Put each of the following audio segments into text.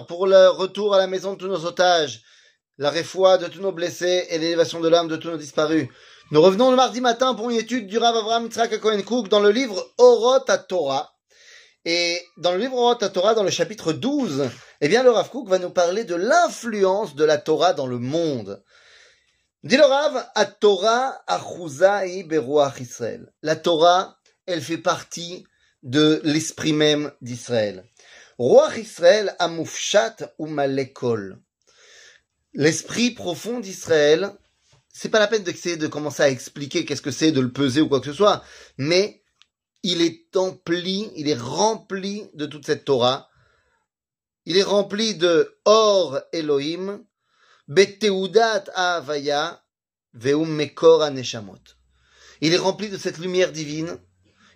pour le retour à la maison de tous nos otages, la réfoie de tous nos blessés et l'élévation de l'âme de tous nos disparus. Nous revenons le mardi matin pour une étude du Rav Avraham Yitzhak Cohen Cook dans le livre Orot à Torah. Et dans le livre Orot à Torah, dans le chapitre 12, eh bien, le Rav Cook va nous parler de l'influence de la Torah dans le monde. Dit le Rav, à Torah achuzai beruach Israël. La Torah, elle fait partie de l'esprit même d'Israël. Roi Israël amoufchat ou malekol. L'esprit profond d'Israël, c'est pas la peine d'essayer de commencer à expliquer qu'est-ce que c'est, de le peser ou quoi que ce soit, mais il est empli, il est rempli de toute cette Torah. Il est rempli de Or Elohim, Beteudat Avaya, Veum Mekor Aneshamot. Il est rempli de cette lumière divine.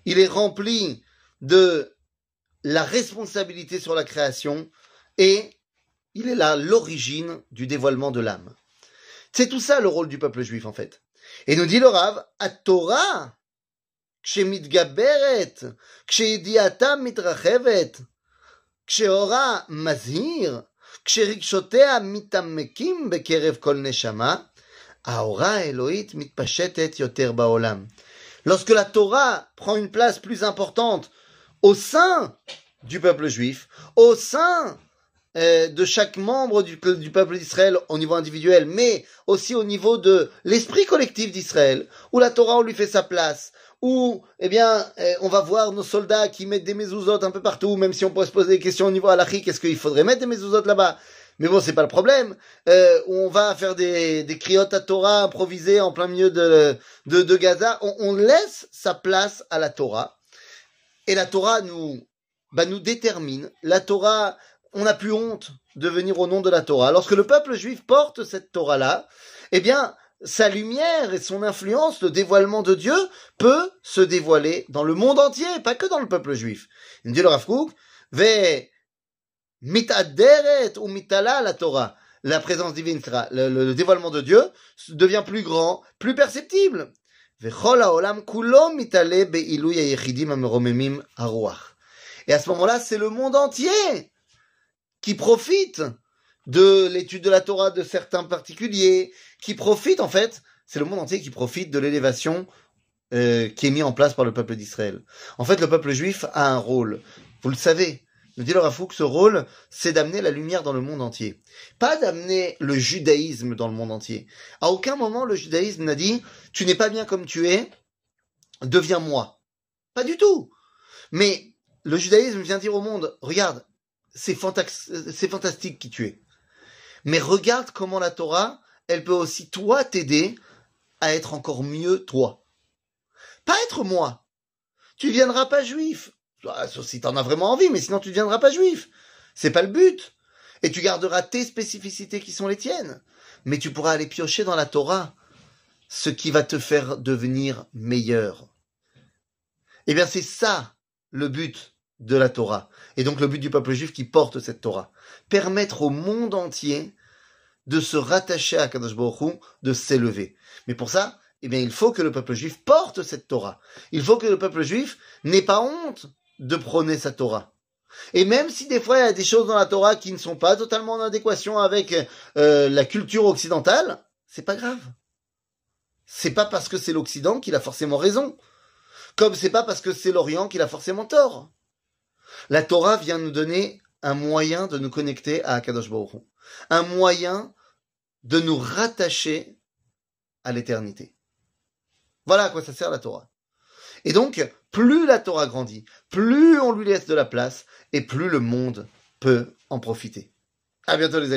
Il est rempli de la responsabilité sur la création et il est là l'origine du dévoilement de l'âme. C'est tout ça le rôle du peuple juif en fait. Et nous dit le Rav, à Torah, כשמתגברת, kshe מתרחבת, כשאורה מזהיר, כשרגשותיה מתעמקים בקרב כל נשמה, האורה האלוהית מתפשטת יותר בעולם. Lorsque la Torah prend une place plus importante au sein du peuple juif, au sein euh, de chaque membre du, peuple d'Israël au niveau individuel, mais aussi au niveau de l'esprit collectif d'Israël, où la Torah, on lui fait sa place, où, eh bien, euh, on va voir nos soldats qui mettent des mezuzot un peu partout, même si on pourrait se poser des questions au niveau halachique, est-ce qu'il faudrait mettre des mezuzot là-bas? Mais bon, c'est pas le problème. Euh, on va faire des, des criottes à Torah improvisées en plein milieu de, de, de Gaza. On, on, laisse sa place à la Torah. Et la Torah nous, bah, nous détermine. La Torah, on n'a plus honte de venir au nom de la Torah. Lorsque le peuple juif porte cette Torah-là, eh bien, sa lumière et son influence, le dévoilement de Dieu, peut se dévoiler dans le monde entier, pas que dans le peuple juif. Il dit le Rav ve mitaderet ou mitala la Torah. La présence divine sera, le dévoilement de Dieu devient plus grand, plus perceptible. Et à ce moment-là, c'est le monde entier qui profite de l'étude de la Torah de certains particuliers, qui profite en fait, c'est le monde entier qui profite de l'élévation euh, qui est mise en place par le peuple d'Israël. En fait, le peuple juif a un rôle. Vous le savez, nous dit le Rafouk, ce rôle, c'est d'amener la lumière dans le monde entier. Pas d'amener le judaïsme dans le monde entier. À aucun moment, le judaïsme n'a dit, tu n'es pas bien comme tu es, deviens moi. Pas du tout. Mais le judaïsme vient dire au monde, regarde, c'est fantastique qui tu es. Mais regarde comment la Torah, elle peut aussi toi t'aider à être encore mieux toi. Pas être moi. Tu viendras pas juif. Sauf si t'en as vraiment envie, mais sinon tu ne deviendras pas juif. C'est pas le but. Et tu garderas tes spécificités qui sont les tiennes. Mais tu pourras aller piocher dans la Torah ce qui va te faire devenir meilleur. Eh bien, c'est ça le but de la Torah. Et donc le but du peuple juif qui porte cette Torah. Permettre au monde entier de se rattacher à Kadosh de s'élever. Mais pour ça, eh bien, il faut que le peuple juif porte cette Torah. Il faut que le peuple juif n'ait pas honte de prôner sa Torah. Et même si des fois il y a des choses dans la Torah qui ne sont pas totalement en adéquation avec euh, la culture occidentale, c'est pas grave. C'est pas parce que c'est l'Occident qu'il a forcément raison. Comme c'est pas parce que c'est l'Orient qu'il a forcément tort. La Torah vient nous donner un moyen de nous connecter à Akadosh Baruch Un moyen de nous rattacher à l'éternité. Voilà à quoi ça sert la Torah. Et donc, plus la Torah grandit, plus on lui laisse de la place, et plus le monde peut en profiter. À bientôt les amis.